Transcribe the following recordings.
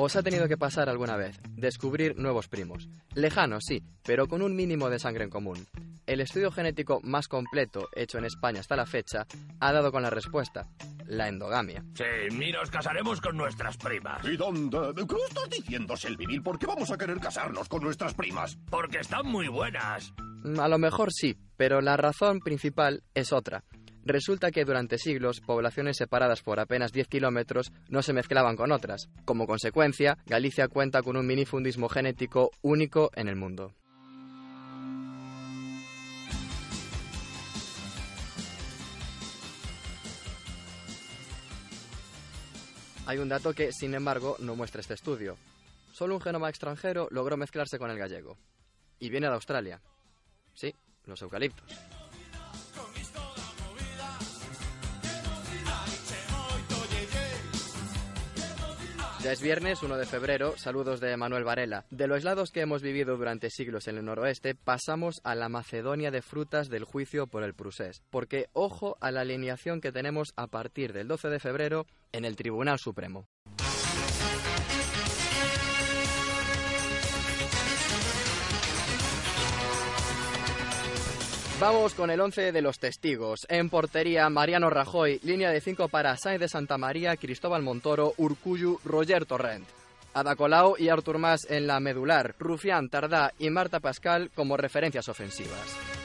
Os ha tenido que pasar alguna vez descubrir nuevos primos. Lejanos, sí, pero con un mínimo de sangre en común. El estudio genético más completo hecho en España hasta la fecha ha dado con la respuesta, la endogamia. Sí, ni nos casaremos con nuestras primas. ¿Y dónde? ¿Qué estás diciendo, Selvinil? ¿Por qué vamos a querer casarnos con nuestras primas? Porque están muy buenas. A lo mejor sí, pero la razón principal es otra. Resulta que durante siglos poblaciones separadas por apenas 10 kilómetros no se mezclaban con otras. Como consecuencia, Galicia cuenta con un minifundismo genético único en el mundo. Hay un dato que, sin embargo, no muestra este estudio. Solo un genoma extranjero logró mezclarse con el gallego. Y viene de Australia. Sí, los eucaliptos. Ya es viernes 1 de febrero, saludos de Manuel Varela. De los aislados que hemos vivido durante siglos en el noroeste, pasamos a la Macedonia de frutas del juicio por el Prusés. Porque ojo a la alineación que tenemos a partir del 12 de febrero en el Tribunal Supremo. Vamos con el 11 de los testigos. En portería, Mariano Rajoy. Línea de 5 para Sainz de Santa María, Cristóbal Montoro, Urcuyu, Roger Torrent. Ada Colau y Artur Mas en la medular. Rufián, Tardá y Marta Pascal como referencias ofensivas.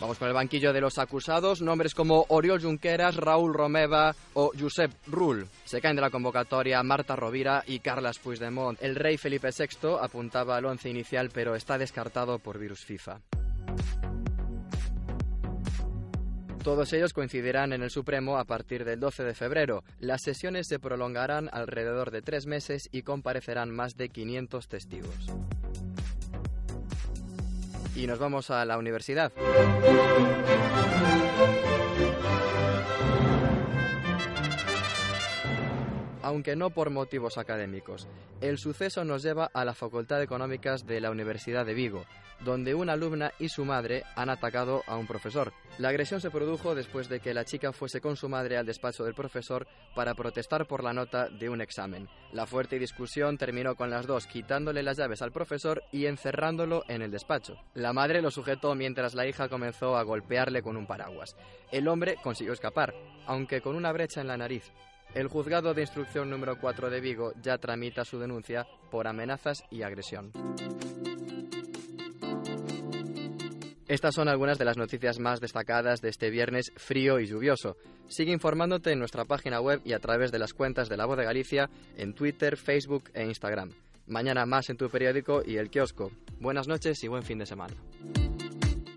Vamos con el banquillo de los acusados. Nombres como Oriol Junqueras, Raúl Romeva o Josep Rull. Se caen de la convocatoria Marta Rovira y Carlas Puigdemont. El rey Felipe VI apuntaba al once inicial, pero está descartado por virus FIFA. Todos ellos coincidirán en el Supremo a partir del 12 de febrero. Las sesiones se prolongarán alrededor de tres meses y comparecerán más de 500 testigos y nos vamos a la universidad. Aunque no por motivos académicos. El suceso nos lleva a la Facultad de Económicas de la Universidad de Vigo, donde una alumna y su madre han atacado a un profesor. La agresión se produjo después de que la chica fuese con su madre al despacho del profesor para protestar por la nota de un examen. La fuerte discusión terminó con las dos quitándole las llaves al profesor y encerrándolo en el despacho. La madre lo sujetó mientras la hija comenzó a golpearle con un paraguas. El hombre consiguió escapar, aunque con una brecha en la nariz. El juzgado de instrucción número 4 de Vigo ya tramita su denuncia por amenazas y agresión. Estas son algunas de las noticias más destacadas de este viernes frío y lluvioso. Sigue informándote en nuestra página web y a través de las cuentas de La Voz de Galicia en Twitter, Facebook e Instagram. Mañana más en tu periódico y el kiosco. Buenas noches y buen fin de semana.